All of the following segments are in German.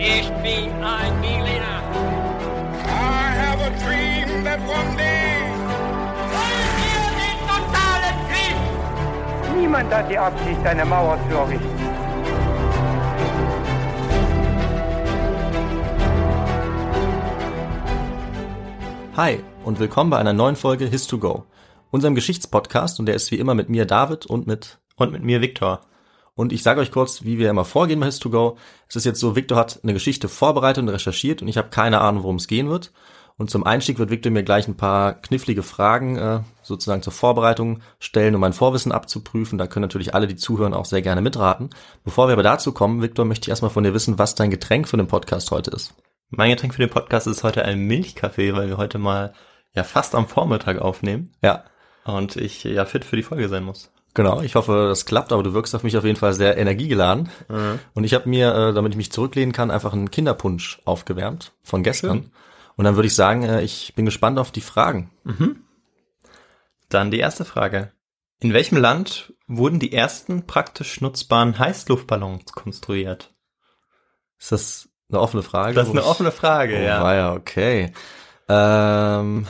Ich bin ein Berliner. I have a dream that one day. Wollen wir den totalen Krieg? Niemand hat die Absicht, eine Mauer zu errichten. Hi und willkommen bei einer neuen Folge His2Go, unserem Geschichtspodcast und der ist wie immer mit mir David und mit Und mit mir Viktor. Und ich sage euch kurz, wie wir immer vorgehen bei His2Go. Es ist jetzt so, Viktor hat eine Geschichte vorbereitet und recherchiert und ich habe keine Ahnung, worum es gehen wird. Und zum Einstieg wird Viktor mir gleich ein paar knifflige Fragen äh, sozusagen zur Vorbereitung stellen, um mein Vorwissen abzuprüfen. Da können natürlich alle, die zuhören, auch sehr gerne mitraten. Bevor wir aber dazu kommen, Viktor, möchte ich erstmal von dir wissen, was dein Getränk für den Podcast heute ist. Mein Getränk für den Podcast ist heute ein Milchkaffee, weil wir heute mal ja fast am Vormittag aufnehmen Ja, und ich ja fit für die Folge sein muss. Genau, ich hoffe, das klappt, aber du wirkst auf mich auf jeden Fall sehr energiegeladen. Und ich habe mir, äh, damit ich mich zurücklehnen kann, einfach einen Kinderpunsch aufgewärmt von gestern. Schön. Und dann würde ich sagen, äh, ich bin gespannt auf die Fragen. Dann die erste Frage. In welchem Land wurden die ersten praktisch nutzbaren Heißluftballons konstruiert? Ist das eine offene Frage? Das ist eine ich- offene Frage, Oh, ja. ja. okay. Ähm,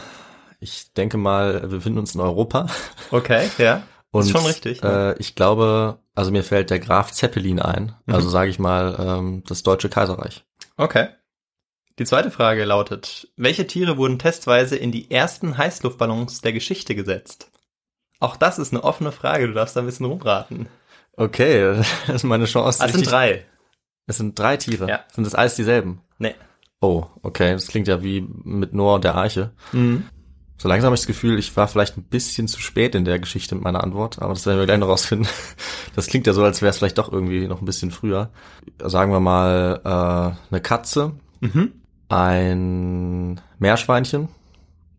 ich denke mal, wir befinden uns in Europa. Okay, ja. Und, ist schon richtig. ne? Äh, ich glaube, also mir fällt der Graf Zeppelin ein. Mhm. Also sage ich mal, ähm, das Deutsche Kaiserreich. Okay. Die zweite Frage lautet, welche Tiere wurden testweise in die ersten Heißluftballons der Geschichte gesetzt? Auch das ist eine offene Frage, du darfst da ein bisschen rumraten. Okay, das ist meine Chance. Es sind drei. Es sind drei Tiere. Ja. Sind das alles dieselben? Nee. Oh, okay. Das klingt ja wie mit Noah und der Arche. Mhm. So langsam habe ich das Gefühl, ich war vielleicht ein bisschen zu spät in der Geschichte mit meiner Antwort, aber das werden wir gleich noch rausfinden. Das klingt ja so, als wäre es vielleicht doch irgendwie noch ein bisschen früher. Sagen wir mal äh, eine Katze, Mhm. ein Meerschweinchen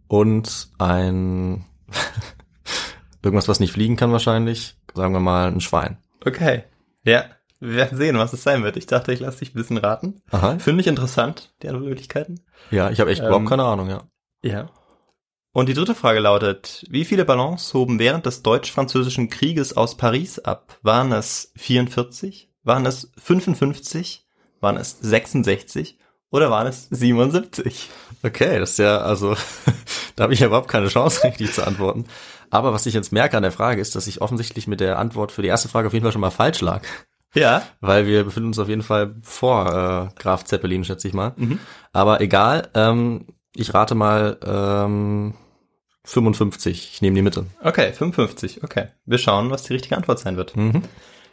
und ein irgendwas, was nicht fliegen kann wahrscheinlich. Sagen wir mal ein Schwein. Okay. Ja, wir werden sehen, was es sein wird. Ich dachte, ich lasse dich ein bisschen raten. Aha. Finde ich interessant, die anderen Möglichkeiten. Ja, ich habe echt Ähm, überhaupt keine Ahnung, ja. Ja. Und die dritte Frage lautet, wie viele Ballons hoben während des deutsch-französischen Krieges aus Paris ab? Waren es 44? Waren es 55? Waren es 66? Oder waren es 77? Okay, das ist ja, also, da habe ich ja überhaupt keine Chance, richtig zu antworten. Aber was ich jetzt merke an der Frage ist, dass ich offensichtlich mit der Antwort für die erste Frage auf jeden Fall schon mal falsch lag. Ja. Weil wir befinden uns auf jeden Fall vor äh, Graf Zeppelin, schätze ich mal. Mhm. Aber egal, ähm, ich rate mal ähm, 55. Ich nehme die Mitte. Okay, 55. Okay. Wir schauen, was die richtige Antwort sein wird. Mhm.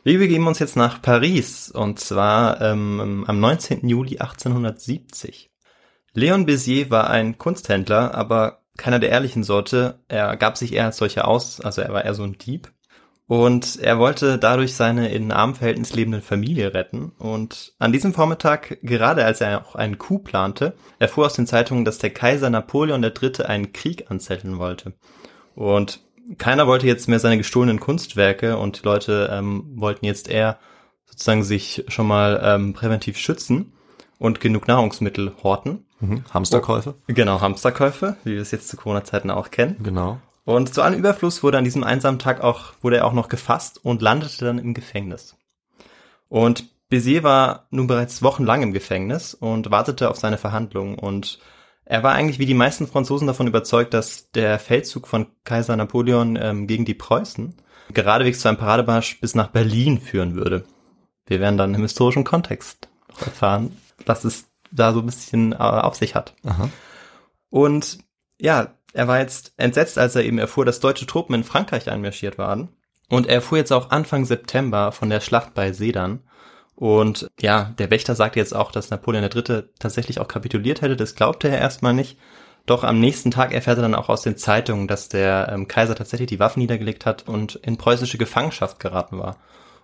Wir begeben uns jetzt nach Paris und zwar ähm, am 19. Juli 1870. Leon Bézier war ein Kunsthändler, aber keiner der ehrlichen Sorte. Er gab sich eher als solcher aus, also er war eher so ein Dieb. Und er wollte dadurch seine in armen Verhältnis lebende Familie retten. Und an diesem Vormittag, gerade als er auch einen Coup plante, erfuhr aus den Zeitungen, dass der Kaiser Napoleon III. einen Krieg anzetteln wollte. Und keiner wollte jetzt mehr seine gestohlenen Kunstwerke und die Leute ähm, wollten jetzt eher sozusagen sich schon mal ähm, präventiv schützen und genug Nahrungsmittel horten. Mhm. Hamsterkäufe. Genau, Hamsterkäufe, wie wir es jetzt zu Corona-Zeiten auch kennen. Genau. Und zu allem Überfluss wurde an diesem einsamen Tag auch, wurde er auch noch gefasst und landete dann im Gefängnis. Und Bézier war nun bereits wochenlang im Gefängnis und wartete auf seine Verhandlung und er war eigentlich wie die meisten Franzosen davon überzeugt, dass der Feldzug von Kaiser Napoleon ähm, gegen die Preußen geradewegs zu einem Parademarsch bis nach Berlin führen würde. Wir werden dann im historischen Kontext noch erfahren, was es da so ein bisschen äh, auf sich hat. Aha. Und ja, er war jetzt entsetzt, als er eben erfuhr, dass deutsche Truppen in Frankreich einmarschiert waren. Und er erfuhr jetzt auch Anfang September von der Schlacht bei Sedan. Und ja, der Wächter sagte jetzt auch, dass Napoleon III. tatsächlich auch kapituliert hätte. Das glaubte er erstmal nicht. Doch am nächsten Tag erfährt er dann auch aus den Zeitungen, dass der ähm, Kaiser tatsächlich die Waffen niedergelegt hat und in preußische Gefangenschaft geraten war.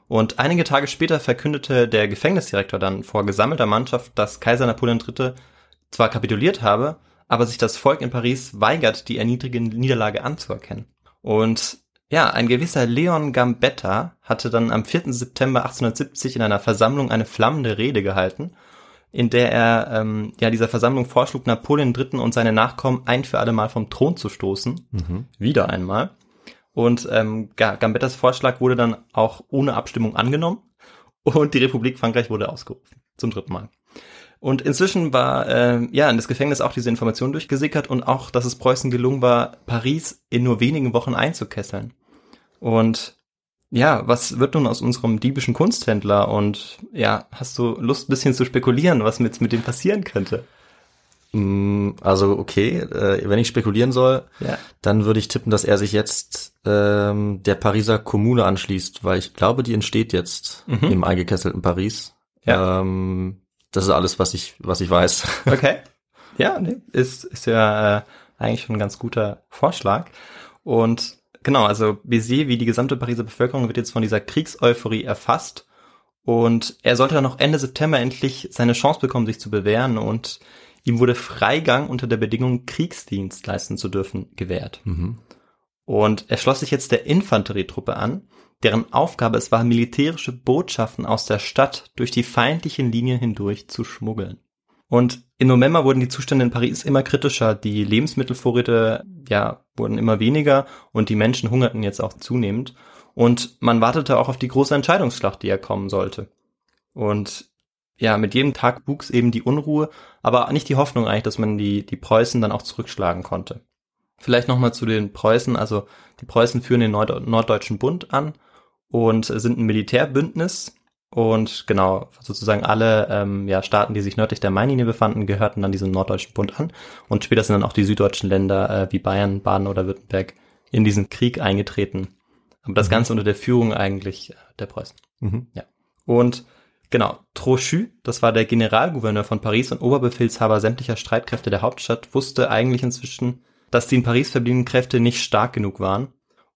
Und einige Tage später verkündete der Gefängnisdirektor dann vor gesammelter Mannschaft, dass Kaiser Napoleon III. zwar kapituliert habe, aber sich das Volk in Paris weigert, die erniedrigende Niederlage anzuerkennen. Und ja, ein gewisser Leon Gambetta hatte dann am 4. September 1870 in einer Versammlung eine flammende Rede gehalten, in der er ähm, ja dieser Versammlung vorschlug, Napoleon III. und seine Nachkommen ein für alle Mal vom Thron zu stoßen. Mhm. Wieder einmal. Und ähm, Ga- Gambettas Vorschlag wurde dann auch ohne Abstimmung angenommen und die Republik Frankreich wurde ausgerufen. Zum dritten Mal. Und inzwischen war äh, ja in das Gefängnis auch diese Information durchgesickert und auch, dass es Preußen gelungen war, Paris in nur wenigen Wochen einzukesseln. Und ja, was wird nun aus unserem diebischen Kunsthändler? Und ja, hast du Lust, ein bisschen zu spekulieren, was mit, mit dem passieren könnte? Mm, Also okay, äh, wenn ich spekulieren soll, Ja. dann würde ich tippen, dass er sich jetzt ähm, der Pariser Kommune anschließt, weil ich glaube, die entsteht jetzt im eingekesselten Paris. Mhm. Ja. Ähm, das ist alles, was ich, was ich weiß. Okay. Ja, nee, ist, ist ja äh, eigentlich schon ein ganz guter Vorschlag. Und genau, also Bézier, wie die gesamte Pariser Bevölkerung, wird jetzt von dieser Kriegseuphorie erfasst. Und er sollte dann noch Ende September endlich seine Chance bekommen, sich zu bewähren. Und ihm wurde Freigang unter der Bedingung, Kriegsdienst leisten zu dürfen, gewährt. Und er schloss sich jetzt der Infanterietruppe an, deren Aufgabe es war, militärische Botschaften aus der Stadt durch die feindlichen Linien hindurch zu schmuggeln. Und im November wurden die Zustände in Paris immer kritischer. Die Lebensmittelvorräte, ja, wurden immer weniger und die Menschen hungerten jetzt auch zunehmend. Und man wartete auch auf die große Entscheidungsschlacht, die ja kommen sollte. Und ja, mit jedem Tag wuchs eben die Unruhe, aber nicht die Hoffnung eigentlich, dass man die, die Preußen dann auch zurückschlagen konnte. Vielleicht nochmal zu den Preußen. Also die Preußen führen den Nord Norddeutschen Bund an und sind ein Militärbündnis. Und genau, sozusagen alle ähm, ja, Staaten, die sich nördlich der Mainlinie befanden, gehörten dann diesem Norddeutschen Bund an. Und später sind dann auch die süddeutschen Länder äh, wie Bayern, Baden oder Württemberg in diesen Krieg eingetreten. Aber das Ganze unter der Führung eigentlich äh, der Preußen. Mhm. Ja. Und genau, Trochu, das war der Generalgouverneur von Paris und Oberbefehlshaber sämtlicher Streitkräfte der Hauptstadt, wusste eigentlich inzwischen, dass die in Paris verbliebenen Kräfte nicht stark genug waren,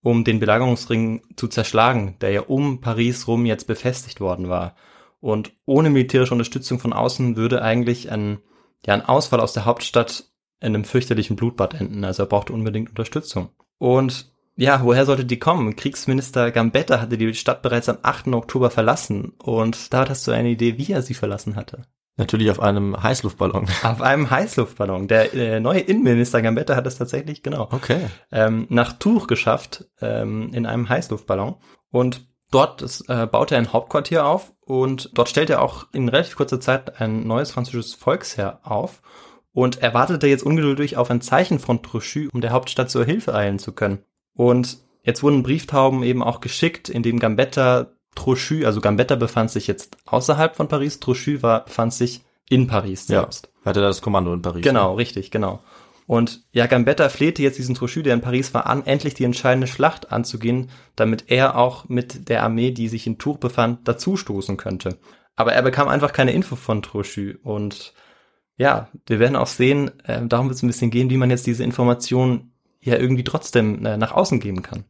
um den Belagerungsring zu zerschlagen, der ja um Paris rum jetzt befestigt worden war. Und ohne militärische Unterstützung von außen würde eigentlich ein, ja, ein Ausfall aus der Hauptstadt in einem fürchterlichen Blutbad enden. Also er brauchte unbedingt Unterstützung. Und ja, woher sollte die kommen? Kriegsminister Gambetta hatte die Stadt bereits am 8. Oktober verlassen. Und da hast du eine Idee, wie er sie verlassen hatte. Natürlich auf einem Heißluftballon. Auf einem Heißluftballon. Der äh, neue Innenminister Gambetta hat es tatsächlich, genau, Okay. ähm, nach Tours geschafft, ähm, in einem Heißluftballon. Und dort das, äh, baute er ein Hauptquartier auf und dort stellte er auch in relativ kurzer Zeit ein neues französisches Volksheer auf. Und er wartete jetzt ungeduldig auf ein Zeichen von Trochu, um der Hauptstadt zur Hilfe eilen zu können. Und jetzt wurden Brieftauben eben auch geschickt, in dem Gambetta Trochu, also Gambetta befand sich jetzt außerhalb von Paris, Trochu war, befand sich in Paris Ja. selbst. Hatte da das Kommando in Paris. Genau, richtig, genau. Und ja, Gambetta flehte jetzt diesen Trochu, der in Paris war, an, endlich die entscheidende Schlacht anzugehen, damit er auch mit der Armee, die sich in Tours befand, dazustoßen könnte. Aber er bekam einfach keine Info von Trochu und ja, wir werden auch sehen, äh, darum wird es ein bisschen gehen, wie man jetzt diese Informationen ja irgendwie trotzdem äh, nach außen geben kann.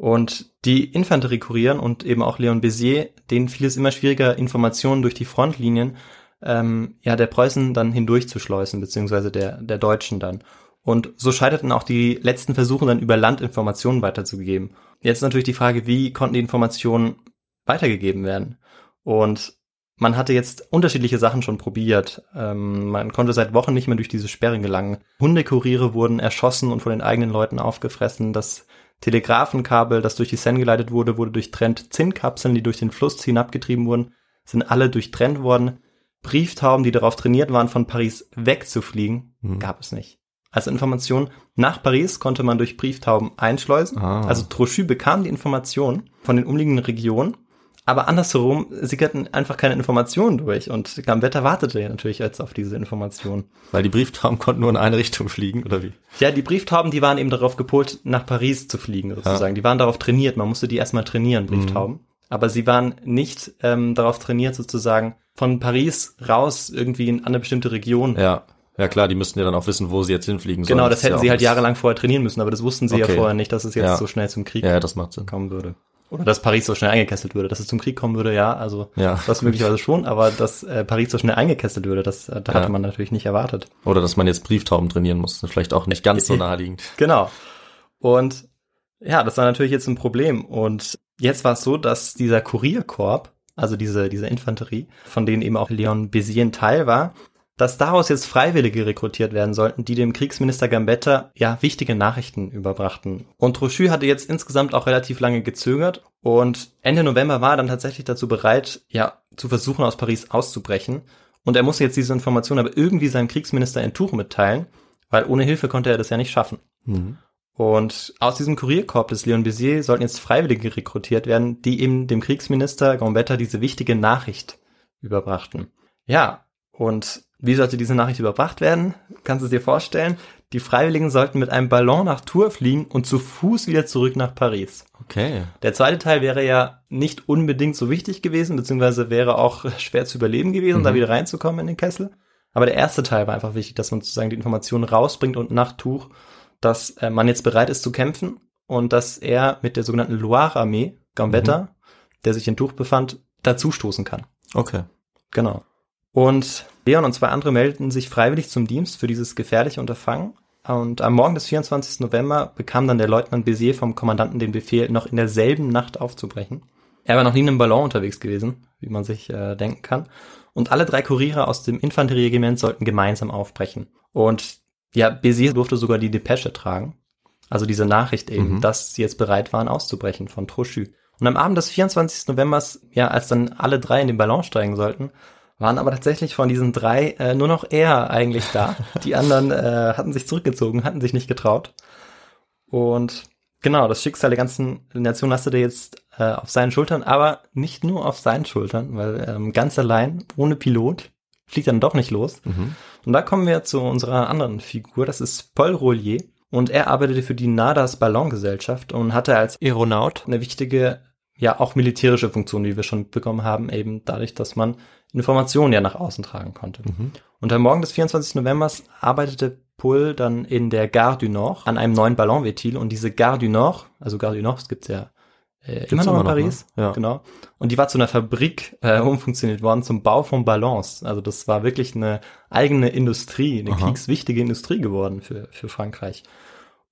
Und die Infanteriekurieren und eben auch Leon Bézier, denen fiel es immer schwieriger, Informationen durch die Frontlinien ähm, ja, der Preußen dann hindurchzuschleusen, beziehungsweise der, der Deutschen dann. Und so scheiterten auch die letzten Versuche, dann über Land Informationen weiterzugeben. Jetzt natürlich die Frage, wie konnten die Informationen weitergegeben werden? Und man hatte jetzt unterschiedliche Sachen schon probiert. Ähm, man konnte seit Wochen nicht mehr durch diese Sperre gelangen. Hundekuriere wurden erschossen und von den eigenen Leuten aufgefressen. Das Telegrafenkabel, das durch die Seine geleitet wurde, wurde durchtrennt. Zinnkapseln, die durch den Fluss hinabgetrieben wurden, sind alle durchtrennt worden. Brieftauben, die darauf trainiert waren, von Paris wegzufliegen, gab es nicht. Als Information nach Paris konnte man durch Brieftauben einschleusen. Ah. Also Trochu bekam die Information von den umliegenden Regionen, aber andersherum sickerten einfach keine Informationen durch und Gambetta wartete ja natürlich jetzt auf diese Information. Weil die Brieftauben konnten nur in eine Richtung fliegen, oder wie? Ja, die Brieftauben, die waren eben darauf gepolt, nach Paris zu fliegen sozusagen. Die waren darauf trainiert, man musste die erstmal trainieren, Brieftauben. Aber sie waren nicht ähm, darauf trainiert, sozusagen von Paris raus irgendwie in eine bestimmte Region. Ja. Ja klar, die müssten ja dann auch wissen, wo sie jetzt hinfliegen sollen. Genau, das ja hätten auch sie halt das- jahrelang vorher trainieren müssen, aber das wussten sie Okay. ja vorher nicht, dass es jetzt Ja. so schnell zum Krieg Ja, ja, das macht Sinn. kommen würde. Oder dass Paris so schnell eingekesselt würde. Dass es zum Krieg kommen würde, ja, also Ja. das möglicherweise schon, aber dass äh, Paris so schnell eingekesselt würde, das äh, da Ja. hatte man natürlich nicht erwartet. Oder dass man jetzt Brieftauben trainieren muss. Vielleicht auch nicht ganz so naheliegend. Genau. Und ja, das war natürlich jetzt ein Problem. Und jetzt war es so, dass dieser Kurierkorb, also diese, diese Infanterie, von denen eben auch Leon Bézier ein Teil war, dass daraus jetzt Freiwillige rekrutiert werden sollten, die dem Kriegsminister Gambetta ja wichtige Nachrichten überbrachten. Und Trochu hatte jetzt insgesamt auch relativ lange gezögert und Ende November war er dann tatsächlich dazu bereit, ja, zu versuchen, aus Paris auszubrechen. Und er musste jetzt diese Information aber irgendwie seinem Kriegsminister in Tuch mitteilen, weil ohne Hilfe konnte er das ja nicht schaffen. Mhm. Und aus diesem Kurierkorps des Leon Bézier sollten jetzt Freiwillige rekrutiert werden, die eben dem Kriegsminister Gambetta diese wichtige Nachricht überbrachten. Ja, und wie sollte diese Nachricht überbracht werden? Kannst du es dir vorstellen? Die Freiwilligen sollten mit einem Ballon nach Tours fliegen und zu Fuß wieder zurück nach Paris. Okay. Der zweite Teil wäre ja nicht unbedingt so wichtig gewesen, beziehungsweise wäre auch schwer zu überleben gewesen, Mhm. da wieder reinzukommen in den Kessel. Aber der erste Teil war einfach wichtig, dass man sozusagen die Informationen rausbringt und nach Tuch, dass äh, man jetzt bereit ist zu kämpfen und dass er mit der sogenannten Loire-Armee, Gambetta, der sich in Tuch befand, dazustoßen kann. Okay. Genau. Und Leon und zwei andere meldeten sich freiwillig zum Dienst für dieses gefährliche Unterfangen. Und am Morgen des 24. November bekam dann der Leutnant Bézier vom Kommandanten den Befehl, noch in derselben Nacht aufzubrechen. Er war noch nie in einem Ballon unterwegs gewesen, wie man sich äh, denken kann. Und alle drei Kuriere aus dem Infanterieregiment sollten gemeinsam aufbrechen. Und ja, Bézier durfte sogar die Depesche tragen. Also diese Nachricht eben, Mhm. dass sie jetzt bereit waren, auszubrechen von Trochu. Und am Abend des 24. Novembers, ja, als dann alle drei in den Ballon steigen sollten, waren aber tatsächlich von diesen drei äh, nur noch er eigentlich da. Die anderen äh, hatten sich zurückgezogen, hatten sich nicht getraut. Und genau, das Schicksal der ganzen Nation lastete jetzt äh, auf seinen Schultern, aber nicht nur auf seinen Schultern, weil ähm, ganz allein, ohne Pilot, fliegt dann doch nicht los. Mhm. Und da kommen wir zu unserer anderen Figur, das ist Paul Rollier. Und er arbeitete für die Nadas Ballongesellschaft und hatte als Aeronaut eine wichtige, ja auch militärische Funktion, wie wir schon mitbekommen haben, eben dadurch, dass man Informationen ja nach außen tragen konnte. Mhm. Und am Morgen des 24. Novembers arbeitete Paul dann in der Gare du Nord an einem neuen Ballonventil und diese Gare du Nord, also Gare du Nord, das gibt's ja äh, immer noch in noch, Paris, ne? Ja. genau. Und die war zu einer Fabrik äh, umfunktioniert worden zum Bau von Ballons. Also das war wirklich eine eigene Industrie, eine Aha. kriegswichtige Industrie geworden für, für Frankreich.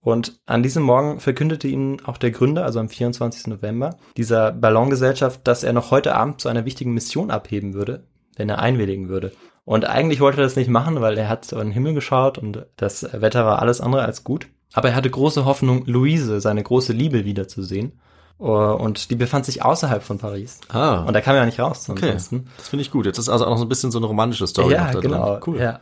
Und an diesem Morgen verkündete ihn auch der Gründer, also am 24. November, dieser Ballongesellschaft, dass er noch heute Abend zu einer wichtigen Mission abheben würde, wenn er einwilligen würde. Und eigentlich wollte er das nicht machen, weil er hat in den Himmel geschaut und das Wetter war alles andere als gut. Aber er hatte große Hoffnung, Luise, seine große Liebe, wiederzusehen. Uh, Und die befand sich außerhalb von Paris. Ah. Und da kam er nicht raus okay. ansonsten. Das finde ich gut. Jetzt ist also auch noch so ein bisschen so eine romantische Story. Ja, genau. Drin. Cool. Ja.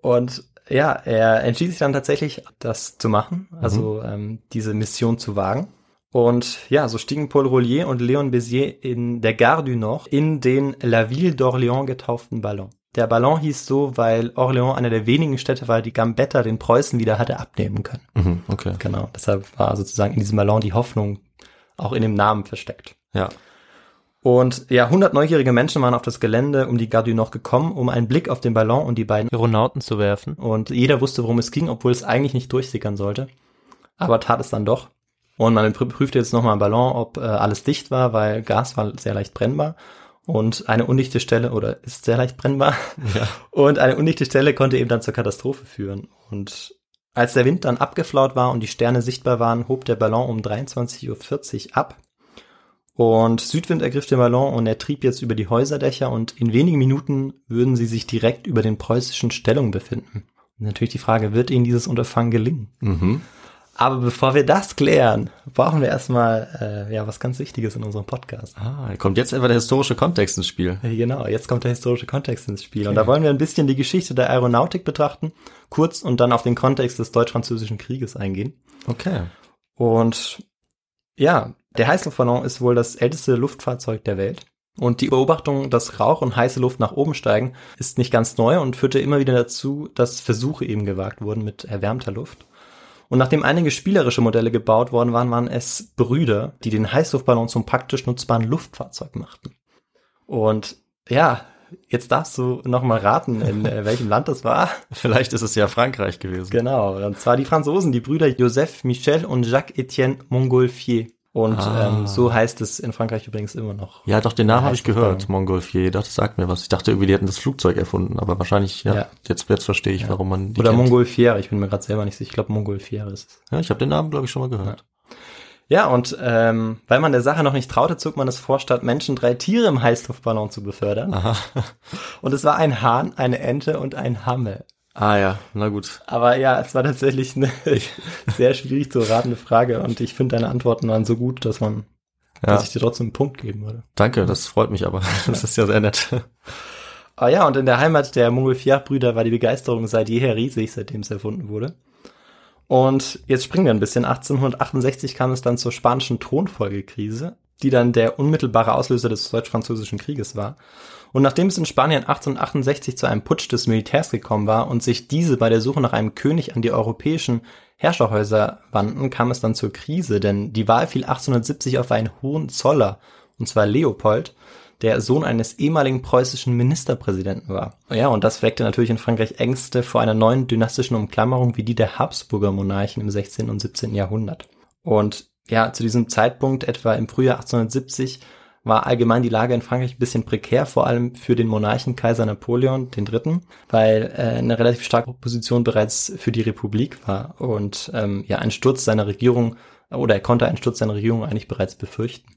Und ja, er entschied sich dann tatsächlich, das zu machen, also Mhm. ähm, diese Mission zu wagen. Und ja, so stiegen Paul Rollier und Léon Bézier in der Gare du Nord in den La Ville d'Orléans getauften Ballon. Der Ballon hieß so, weil Orléans einer der wenigen Städte war, die Gambetta den Preußen wieder hatte abnehmen können. Mhm. Okay. Genau, deshalb war sozusagen in diesem Ballon die Hoffnung auch in dem Namen versteckt. Ja. Und ja, 100 neugierige Menschen waren auf das Gelände um die Gare du Nord gekommen, um einen Blick auf den Ballon und die beiden Aeronauten zu werfen. Und jeder wusste, worum es ging, obwohl es eigentlich nicht durchsickern sollte. Aber tat es dann doch. Und man prü- prüfte jetzt nochmal am Ballon, ob äh, alles dicht war, weil Gas war sehr leicht brennbar. Und eine undichte Stelle, oder ist sehr leicht brennbar. Ja. Und eine undichte Stelle konnte eben dann zur Katastrophe führen. Und als der Wind dann abgeflaut war und die Sterne sichtbar waren, hob der Ballon um 23.40 Uhr ab. Und Südwind ergriff den Ballon und er trieb jetzt über die Häuserdächer und in wenigen Minuten würden sie sich direkt über den preußischen Stellungen befinden. Und natürlich die Frage, wird ihnen dieses Unterfangen gelingen? Mhm. Aber bevor wir das klären, brauchen wir erstmal äh, ja was ganz Wichtiges in unserem Podcast. Ah, kommt jetzt etwa der historische Kontext ins Spiel. Genau, jetzt kommt der historische Kontext ins Spiel. Und da wollen wir ein bisschen die Geschichte der Aeronautik betrachten, kurz und dann auf den Kontext des Deutsch-Französischen Krieges eingehen. Okay. Und ja, der Heißluftballon ist wohl das älteste Luftfahrzeug der Welt. Und die Beobachtung, dass Rauch und heiße Luft nach oben steigen, ist nicht ganz neu und führte immer wieder dazu, dass Versuche eben gewagt wurden mit erwärmter Luft. Und nachdem einige spielerische Modelle gebaut worden waren, waren es Brüder, die den Heißluftballon zum praktisch nutzbaren Luftfahrzeug machten. Und ja, jetzt darfst du noch mal raten, in äh, welchem Land das war. Vielleicht ist es ja Frankreich gewesen. Genau, und zwar die Franzosen, die Brüder Joseph Michel und Jacques-Étienne Montgolfier. Und Ah. ähm, so heißt es in Frankreich übrigens immer noch. Ja, doch, den Namen habe ich gehört, Montgolfier. Doch, das sagt mir was. Ich dachte irgendwie, die hätten das Flugzeug erfunden, aber wahrscheinlich, ja, Ja. jetzt, jetzt verstehe ich, warum man die Oder kennt. Montgolfier, ich bin mir gerade selber nicht sicher. Ich glaube, Montgolfier ist es. Ja, ich habe den Namen, glaube ich, schon mal gehört. Ja, und ähm, weil man der Sache noch nicht traute, zog man es vor, statt Menschen drei Tiere im Heißluftballon zu befördern. Aha. Und es war ein Hahn, eine Ente und ein Hammel. Ah ja, na gut. Aber ja, es war tatsächlich eine sehr schwierig zu ratende Frage und ich finde deine Antworten waren so gut, dass man, Ja, dass ich dir trotzdem einen Punkt geben würde. danke, das freut mich aber. Das ist ja sehr nett. Ah ja, und in der Heimat der Montgolfier-Brüder war die Begeisterung seit jeher riesig, seitdem es erfunden wurde. Und jetzt springen wir ein bisschen. 1868 kam es dann zur spanischen Thronfolgekrise, die dann der unmittelbare Auslöser des Deutsch-Französischen Krieges war. Und nachdem es in Spanien 1868 zu einem Putsch des Militärs gekommen war und sich diese bei der Suche nach einem König an die europäischen Herrscherhäuser wandten, kam es dann zur Krise, denn die Wahl fiel 1870 auf einen Hohenzoller, und zwar Leopold, der Sohn eines ehemaligen preußischen Ministerpräsidenten war. Ja, und das weckte natürlich in Frankreich Ängste vor einer neuen dynastischen Umklammerung wie die der Habsburger Monarchen im 16. und 17. Jahrhundert. Und ja, zu diesem Zeitpunkt, etwa im Frühjahr 1870, war allgemein die Lage in Frankreich ein bisschen prekär, vor allem für den Monarchen Kaiser Napoleon III., weil äh, eine relativ starke Opposition bereits für die Republik war und ähm, ja, ein Sturz seiner Regierung oder er konnte einen Sturz seiner Regierung eigentlich bereits befürchten.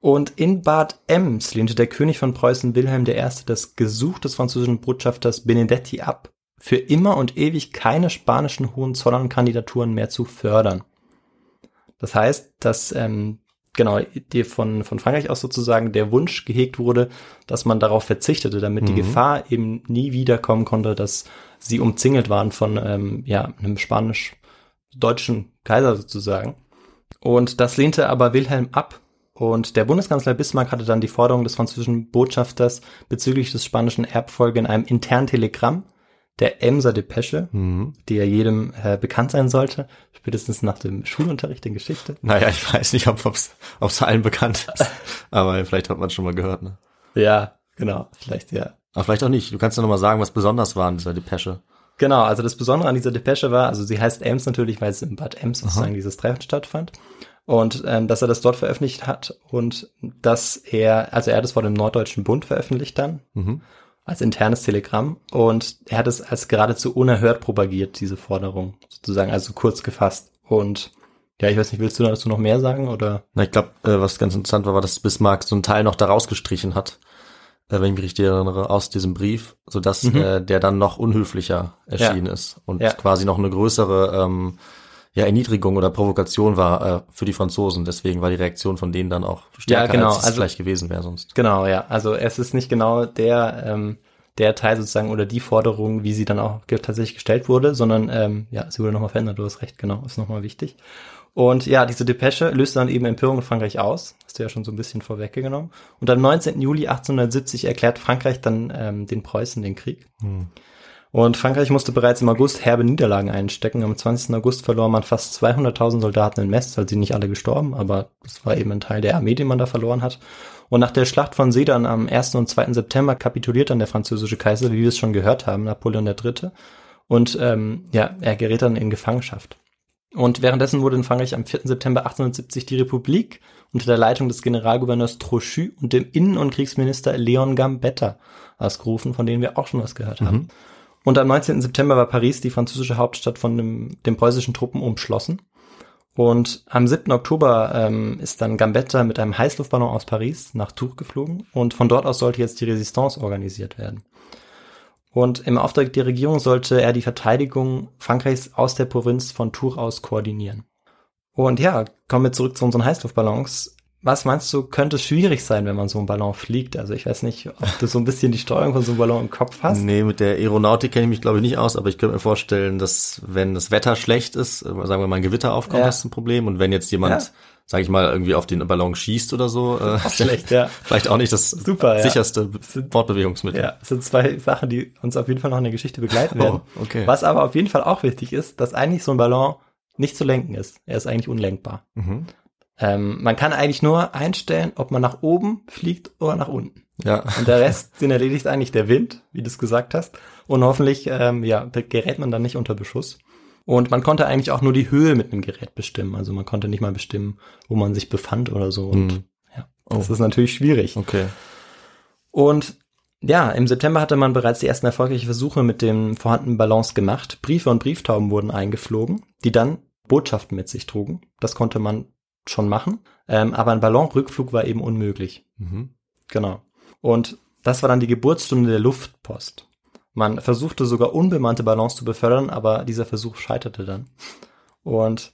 Und in Bad Ems lehnte der König von Preußen Wilhelm I. das Gesuch des französischen Botschafters Benedetti ab, für immer und ewig keine spanischen Hohenzollern-Kandidaturen mehr zu fördern. Das heißt, dass ähm, genau die von, von Frankreich aus sozusagen der Wunsch gehegt wurde, dass man darauf verzichtete, damit mhm. die Gefahr eben nie wiederkommen konnte, dass sie umzingelt waren von ähm, ja, einem spanisch-deutschen Kaiser sozusagen. Und das lehnte aber Wilhelm ab und der Bundeskanzler Bismarck hatte dann die Forderung des französischen Botschafters bezüglich des spanischen Erbfolge in einem internen Telegramm der Emser Depesche, mhm. die ja jedem äh, bekannt sein sollte, spätestens nach dem Schulunterricht in Geschichte. Naja, ich weiß nicht, ob es allen bekannt ist, aber vielleicht hat man schon mal gehört. Ne? Ja, genau, vielleicht ja. Aber vielleicht auch nicht. Du kannst ja noch mal sagen, was besonders war an dieser Depesche. Genau, also das Besondere an dieser Depesche war, also sie heißt Ems natürlich, weil es in Bad Ems sozusagen dieses Treffen stattfand und ähm, dass er das dort veröffentlicht hat und dass er, also er hat es vor dem Norddeutschen Bund veröffentlicht dann, mhm. Als internes Telegramm und er hat es als geradezu unerhört propagiert, diese Forderung, sozusagen, also kurz gefasst. Und ja, ich weiß nicht, willst du dazu noch mehr sagen oder? Na, ich glaube, äh, was ganz interessant war, war, dass Bismarck so einen Teil noch daraus gestrichen hat, äh, wenn ich mich richtig erinnere, aus diesem Brief, so dass mhm. äh, der dann noch unhöflicher erschienen ja. ist und ja. quasi noch eine größere ähm, ja, Erniedrigung oder Provokation war äh, für die Franzosen. Deswegen war die Reaktion von denen dann auch stärker, ja, genau. als es also, vielleicht gewesen wäre sonst. Genau, ja. Also es ist nicht genau der, ähm, der Teil sozusagen oder die Forderung, wie sie dann auch tatsächlich gestellt wurde, sondern ähm, ja, sie wurde nochmal verändert, du hast recht, genau, ist nochmal wichtig. Und ja, diese Depesche löste dann eben Empörung in Frankreich aus. Hast du ja schon so ein bisschen vorweggenommen. Und am 19. Juli 1870 erklärt Frankreich dann ähm, den Preußen den Krieg. Hm. Und Frankreich musste bereits im August herbe Niederlagen einstecken. Am 20. August verlor man fast 200.000 Soldaten in Metz, also nicht alle gestorben, aber das war eben ein Teil der Armee, den man da verloren hat. Und nach der Schlacht von Sedan am 1. und 2. September kapituliert dann der französische Kaiser, wie wir es schon gehört haben, Napoleon III. Und ähm, ja, er gerät dann in Gefangenschaft. Und währenddessen wurde in Frankreich am 4. September 1870 die Republik unter der Leitung des Generalgouverneurs Trochu und dem Innen- und Kriegsminister Leon Gambetta ausgerufen, von denen wir auch schon was gehört haben. Mhm. Und am 19. September war Paris, die französische Hauptstadt, von dem, den preußischen Truppen umschlossen. Und am 7. Oktober ähm, ist dann Gambetta mit einem Heißluftballon aus Paris nach Tours geflogen und von dort aus sollte jetzt die Resistance organisiert werden. Und im Auftrag der Regierung sollte er die Verteidigung Frankreichs aus der Provinz von Tours aus koordinieren. Und ja, kommen wir zurück zu unseren Heißluftballons. Was meinst du, könnte schwierig sein, wenn man so einen Ballon fliegt? Also ich weiß nicht, ob du so ein bisschen die Steuerung von so einem Ballon im Kopf hast. Nee, mit der Aeronautik kenne ich mich glaube ich nicht aus, aber ich könnte mir vorstellen, dass wenn das Wetter schlecht ist, sagen wir mal ein Gewitter aufkommt, ja. das ist ein Problem. Und wenn jetzt jemand, ja. sage ich mal, irgendwie auf den Ballon schießt oder so, äh, schlecht, ja. vielleicht auch nicht das Super, sicherste. Fortbewegungsmittel. Ja, das sind zwei Sachen, die uns auf jeden Fall noch in der Geschichte begleiten werden. Oh, okay. Was aber auf jeden Fall auch wichtig ist, dass eigentlich so ein Ballon nicht zu lenken ist. Er ist eigentlich unlenkbar. Mhm. Ähm, man kann eigentlich nur einstellen, ob man nach oben fliegt oder nach unten. Ja. Und der Rest, den erledigt eigentlich der Wind, wie du es gesagt hast. Und hoffentlich, ähm, ja, gerät man dann nicht unter Beschuss. Und man konnte eigentlich auch nur die Höhe mit einem Gerät bestimmen. Also man konnte nicht mal bestimmen, wo man sich befand oder so. Und hm. ja, das oh. ist natürlich schwierig. Okay. Und ja, im September hatte man bereits die ersten erfolgreichen Versuche mit dem vorhandenen Balance gemacht. Briefe und Brieftauben wurden eingeflogen, die dann Botschaften mit sich trugen. Das konnte man schon machen, ähm, aber ein Ballonrückflug war eben unmöglich. Mhm. Genau. Und das war dann die Geburtsstunde der Luftpost. Man versuchte sogar unbemannte Ballons zu befördern, aber dieser Versuch scheiterte dann. Und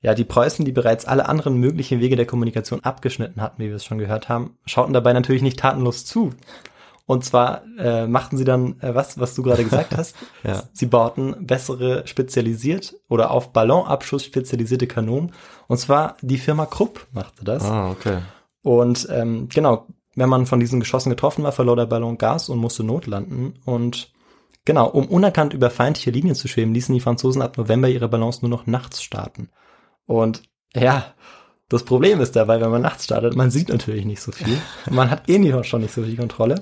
ja, die Preußen, die bereits alle anderen möglichen Wege der Kommunikation abgeschnitten hatten, wie wir es schon gehört haben, schauten dabei natürlich nicht tatenlos zu. Und zwar äh, machten sie dann äh, was, was du gerade gesagt hast. Ja. Sie bauten bessere spezialisiert oder auf Ballonabschuss spezialisierte Kanonen. Und zwar die Firma Krupp machte das. Ah, okay. Und ähm, genau, wenn man von diesen Geschossen getroffen war, verlor der Ballon Gas und musste notlanden. Und genau, um unerkannt über feindliche Linien zu schweben, ließen die Franzosen ab November ihre Ballons nur noch nachts starten. Und ja, das Problem ist dabei, wenn man nachts startet, man sieht natürlich nicht so viel. Man hat eh nicht, schon nicht so viel Kontrolle.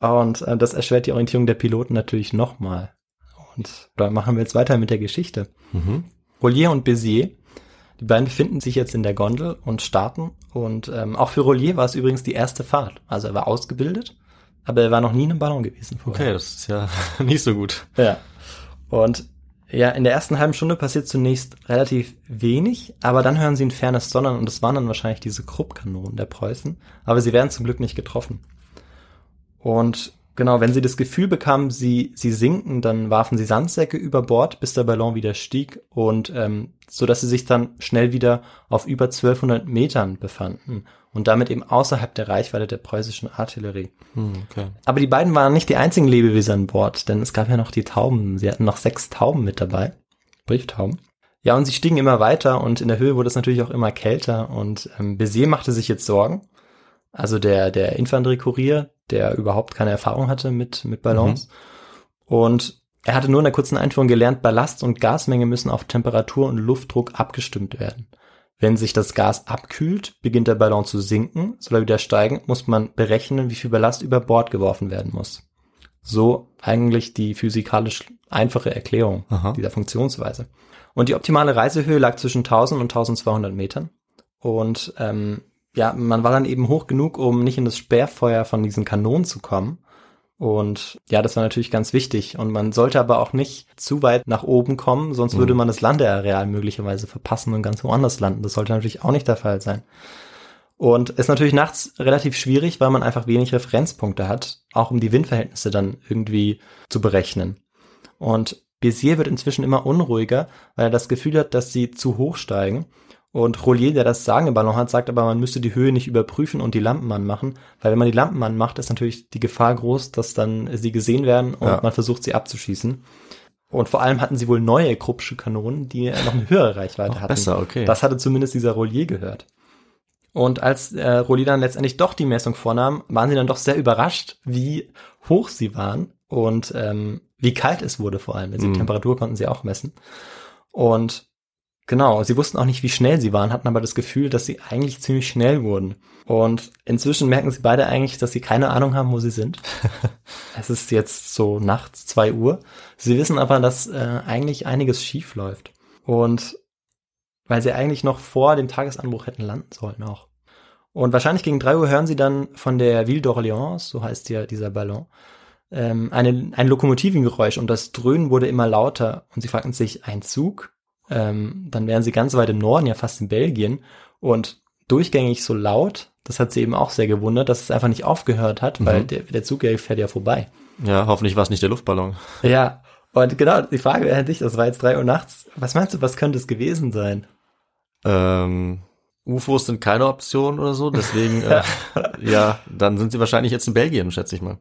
Und äh, das erschwert die Orientierung der Piloten natürlich nochmal. Und da machen wir jetzt weiter mit der Geschichte. Mhm. Rollier und Bézier, die beiden befinden sich jetzt in der Gondel und starten. Und ähm, auch für Rollier war es übrigens die erste Fahrt. Also er war ausgebildet, aber er war noch nie in einem Ballon gewesen vorher. Okay, das ist ja nicht so gut. Ja. Und ja, in der ersten halben Stunde passiert zunächst relativ wenig, aber dann hören sie ein fernes Donnern und das waren dann wahrscheinlich diese Kruppkanonen der Preußen. Aber sie werden zum Glück nicht getroffen. Und genau, wenn sie das Gefühl bekamen, sie, sie sinken, dann warfen sie Sandsäcke über Bord, bis der Ballon wieder stieg und ähm, so dass sie sich dann schnell wieder auf über 1200 Metern befanden und damit eben außerhalb der Reichweite der preußischen Artillerie. Hm, okay. Aber die beiden waren nicht die einzigen Lebewesen an Bord, denn es gab ja noch die Tauben. Sie hatten noch sechs Tauben mit dabei. Brieftauben. Ja, und sie stiegen immer weiter und in der Höhe wurde es natürlich auch immer kälter und ähm, Bézier machte sich jetzt Sorgen. Also der, der Infanteriekurier, der überhaupt keine Erfahrung hatte mit, mit Ballons. Und er hatte nur in der kurzen Einführung gelernt, Ballast und Gasmenge müssen auf Temperatur und Luftdruck abgestimmt werden. Wenn sich das Gas abkühlt, beginnt der Ballon zu sinken. Soll er wieder steigen, muss man berechnen, wie viel Ballast über Bord geworfen werden muss. So eigentlich die physikalisch einfache Erklärung Aha. dieser Funktionsweise. Und die optimale Reisehöhe lag zwischen 1000 und 1200 Metern. Und ähm, ja, man war dann eben hoch genug, um nicht in das Sperrfeuer von diesen Kanonen zu kommen. Und ja, das war natürlich ganz wichtig. Und man sollte aber auch nicht zu weit nach oben kommen, sonst würde man das Landeareal möglicherweise verpassen und ganz woanders landen. Das sollte natürlich auch nicht der Fall sein. Und ist natürlich nachts relativ schwierig, weil man einfach wenig Referenzpunkte hat, auch um die Windverhältnisse dann irgendwie zu berechnen. Und Bézier wird inzwischen immer unruhiger, weil er das Gefühl hat, dass sie zu hoch steigen. Und Rollier, der das Sagen im Ballon hat, sagt aber, man müsste die Höhe nicht überprüfen und die Lampen anmachen, weil wenn man die Lampen anmacht, ist natürlich die Gefahr groß, dass dann sie gesehen werden und Ja. man versucht, sie abzuschießen. Und vor allem hatten sie wohl neue Kruppsche Kanonen, die noch eine höhere Reichweite hatten. besser, okay. Das hatte zumindest dieser Rollier gehört. Und als äh, Rollier dann letztendlich doch die Messung vornahm, waren sie dann doch sehr überrascht, wie hoch sie waren und ähm, wie kalt es wurde vor allem. Also die Mhm. Temperatur konnten sie auch messen. Und genau, sie wussten auch nicht, wie schnell sie waren, hatten aber das Gefühl, dass sie eigentlich ziemlich schnell wurden. Und inzwischen merken sie beide eigentlich, dass sie keine Ahnung haben, wo sie sind. es ist jetzt so nachts zwei Uhr. Sie wissen aber, dass äh, eigentlich einiges schief läuft. Und weil sie eigentlich noch vor dem Tagesanbruch hätten landen sollen auch. Und wahrscheinlich gegen drei Uhr hören sie dann von der Ville d'Orléans, so heißt ja dieser Ballon, ähm, eine, ein Lokomotivengeräusch und das Dröhnen wurde immer lauter und sie fragten sich, ein Zug? Ähm, dann wären sie ganz weit im Norden, ja fast in Belgien und durchgängig so laut, das hat sie eben auch sehr gewundert, dass es einfach nicht aufgehört hat, weil der, der Zug fährt ja vorbei. Ja, hoffentlich war es nicht der Luftballon. Ja, und genau, die Frage wäre dich, das war jetzt drei Uhr nachts. Was meinst du, was könnte es gewesen sein? Ähm, UFOs sind keine Option oder so, deswegen, äh, ja, dann sind sie wahrscheinlich jetzt in Belgien, schätze ich mal.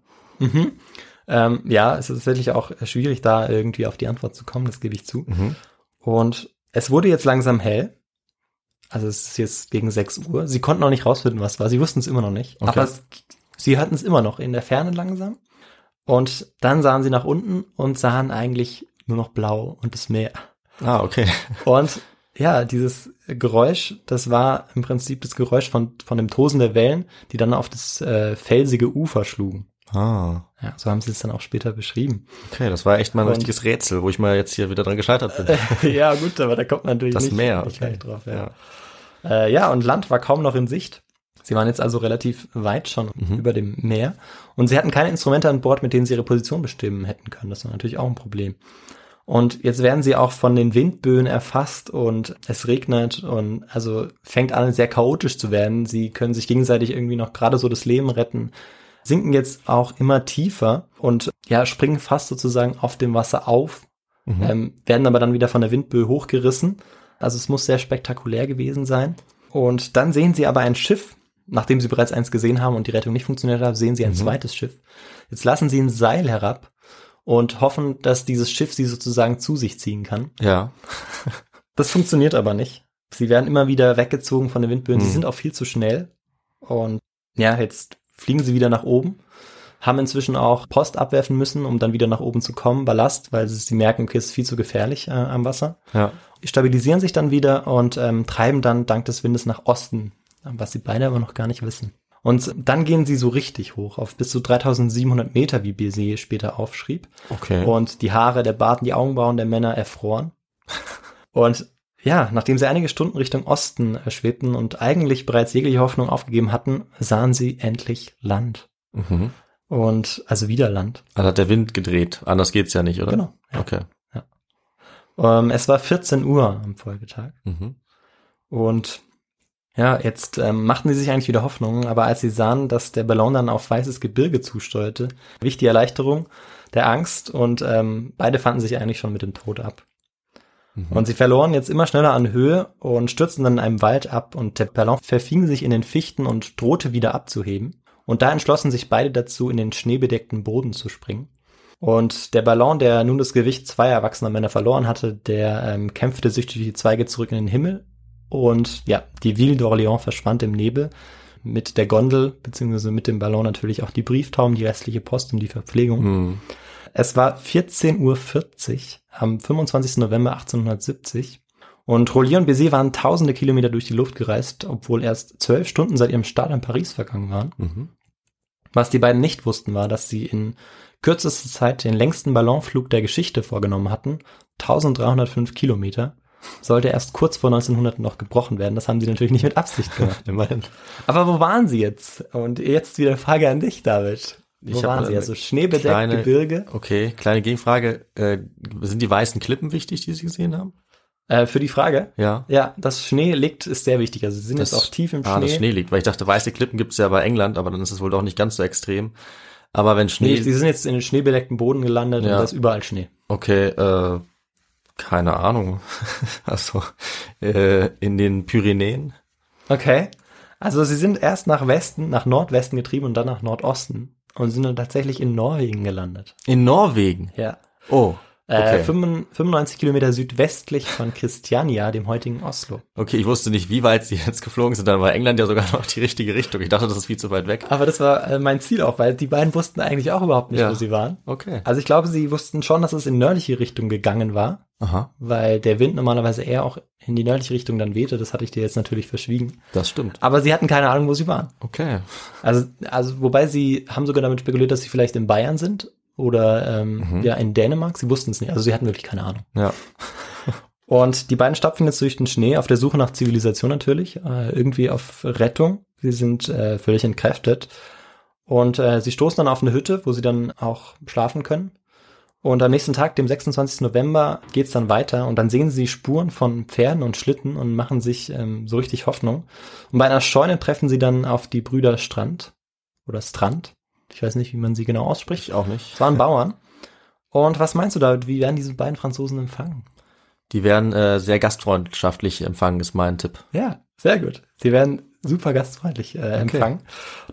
Ähm, ja, es ist tatsächlich auch schwierig, da irgendwie auf die Antwort zu kommen, das gebe ich zu. Mhm. Und es wurde jetzt langsam hell. Also es ist jetzt gegen 6 Uhr. Sie konnten noch nicht rausfinden, was war. Sie wussten es immer noch nicht. Okay. Aber es, sie hörten es immer noch in der Ferne langsam. Und dann sahen sie nach unten und sahen eigentlich nur noch blau und das Meer. Ah, okay. Und ja, dieses Geräusch, das war im Prinzip das Geräusch von, von dem Tosen der Wellen, die dann auf das äh, felsige Ufer schlugen. Ah, Ja, so haben sie es dann auch später beschrieben. okay, das war echt mal ein Und- richtiges Rätsel, wo ich mal jetzt hier wieder dran gescheitert bin. ja, gut, aber da kommt man natürlich Das nicht, Meer, nicht okay. gleich drauf. Ja. Ja. Äh, ja, und Land war kaum noch in Sicht. Sie waren jetzt also relativ weit schon Mhm. über dem Meer. Und sie hatten keine Instrumente an Bord, mit denen sie ihre Position bestimmen hätten können. Das war natürlich auch ein Problem. Und jetzt werden sie auch von den Windböen erfasst und es regnet und also fängt an sehr chaotisch zu werden. Sie können sich gegenseitig irgendwie noch gerade so das Leben retten, sinken jetzt auch immer tiefer und ja, springen fast sozusagen auf dem Wasser auf, Mhm. ähm, werden aber dann wieder von der Windböe hochgerissen. Also es muss sehr spektakulär gewesen sein. Und dann sehen sie aber ein Schiff, nachdem sie bereits eins gesehen haben und die Rettung nicht funktioniert hat, sehen sie ein zweites Schiff. Jetzt lassen sie ein Seil herab und hoffen, dass dieses Schiff sie sozusagen zu sich ziehen kann. Ja. Das funktioniert aber nicht. Sie werden immer wieder weggezogen von den Windböen. Sie Hm. sind auch viel zu schnell. Und ja, jetzt fliegen sie wieder nach oben. Haben inzwischen auch Post abwerfen müssen, um dann wieder nach oben zu kommen, Ballast, weil sie, merken, okay, es ist viel zu gefährlich äh, am Wasser. Ja. Stabilisieren sich dann wieder und ähm, treiben dann dank des Windes nach Osten, was sie beide aber noch gar nicht wissen. Und dann gehen sie so richtig hoch, auf bis zu 3700 Meter, wie Bézier später aufschrieb. Okay. Und die Haare, der Bart und die Augenbrauen der Männer erfroren. Und ja, nachdem sie einige Stunden Richtung Osten äh, schwebten und eigentlich bereits jegliche Hoffnung aufgegeben hatten, sahen sie endlich Land. mhm. Und also wieder Land. Also hat der Wind gedreht. Anders geht's ja nicht, oder? Genau. Ja. Okay. Ähm, es war 14 Uhr am Folgetag. Mhm. Und ja, jetzt ähm, machten sie sich eigentlich wieder Hoffnung, aber als sie sahen, dass der Ballon dann auf weißes Gebirge zusteuerte, wich die Erleichterung der Angst und ähm, beide fanden sich eigentlich schon mit dem Tod ab. Mhm. Und sie verloren jetzt immer schneller an Höhe und stürzten dann in einem Wald ab und der Ballon verfing sich in den Fichten und drohte wieder abzuheben. Und da entschlossen sich beide dazu, in den schneebedeckten Boden zu springen. Und der Ballon, der nun das Gewicht zweier erwachsener Männer verloren hatte, der ähm, kämpfte durch die Zweige zurück in den Himmel. Und ja, die Ville d'Orléans verschwand im Nebel. Mit der Gondel, beziehungsweise mit dem Ballon natürlich auch die Brieftauben, die restliche Post und die Verpflegung. Mhm. Es war 14.40 Uhr am 25. November 1870 und Rollier und Bézier waren tausende Kilometer durch die Luft gereist, obwohl erst zwölf Stunden seit ihrem Start in Paris vergangen waren. Mhm. Was die beiden nicht wussten, war, dass sie in kürzester Zeit den längsten Ballonflug der Geschichte vorgenommen hatten, 1305 Kilometer. Sollte erst kurz vor 1900 noch gebrochen werden. Das haben sie natürlich nicht mit Absicht gemacht. Immerhin. Aber wo waren sie jetzt? Und jetzt wieder Frage an dich, David. Wo waren sie? Also schneebedeckt, kleine- Gebirge. Okay, kleine Gegenfrage. Äh, sind die weißen Klippen wichtig, die Sie gesehen haben? Äh, für die Frage? Ja. Ja, das Schnee liegt ist sehr wichtig. Also sie sind Das- jetzt auch tief im Ah, Schnee. das Schnee liegt, weil ich dachte, weiße Klippen gibt's ja bei England, aber dann ist es wohl doch nicht ganz so extrem. Aber wenn Schnee, Nee, sie sind jetzt in den schneebedeckten Boden gelandet Ja. und da ist überall Schnee. okay, äh, keine Ahnung. also äh, in den Pyrenäen. Okay. Also sie sind erst nach Westen, nach Nordwesten getrieben und dann nach Nordosten und sind dann tatsächlich in Norwegen gelandet. In Norwegen. Ja. Oh, Äh, okay. 95 Kilometer südwestlich von Christiania, dem heutigen Oslo. Okay, ich wusste nicht, wie weit sie jetzt geflogen sind, dann war England ja sogar noch die richtige Richtung. Ich dachte, das ist viel zu weit weg. Aber das war äh, mein Ziel auch, weil die beiden wussten eigentlich auch überhaupt nicht, Ja. wo sie waren. Okay. Also ich glaube, sie wussten schon, dass es in nördliche Richtung gegangen war. Aha, weil der Wind normalerweise eher auch in die nördliche Richtung dann wehte. Das hatte ich dir jetzt natürlich verschwiegen. das stimmt. Aber sie hatten keine Ahnung, wo sie waren. Okay. Also, also wobei sie haben sogar damit spekuliert, dass sie vielleicht in Bayern sind oder ähm, ja in Dänemark. Sie wussten es nicht. Also sie hatten wirklich keine Ahnung. Ja. Und die beiden stapfen jetzt durch den Schnee auf der Suche nach Zivilisation natürlich, äh, irgendwie auf Rettung. Sie sind äh, völlig entkräftet. Und äh, sie stoßen dann auf eine Hütte, wo sie dann auch schlafen können. Und am nächsten Tag, dem 26. November, geht's dann weiter und dann sehen sie Spuren von Pferden und Schlitten und machen sich ähm, so richtig Hoffnung. Und bei einer Scheune treffen sie dann auf die Brüder Strand oder Strand. Ich weiß nicht, wie man sie genau ausspricht. Ich auch nicht. Es waren Bauern. Und was meinst du da? Wie werden diese beiden Franzosen empfangen? Die werden äh, sehr gastfreundschaftlich empfangen, ist mein Tipp. Ja, sehr gut. Sie werden super gastfreundlich äh, empfangen.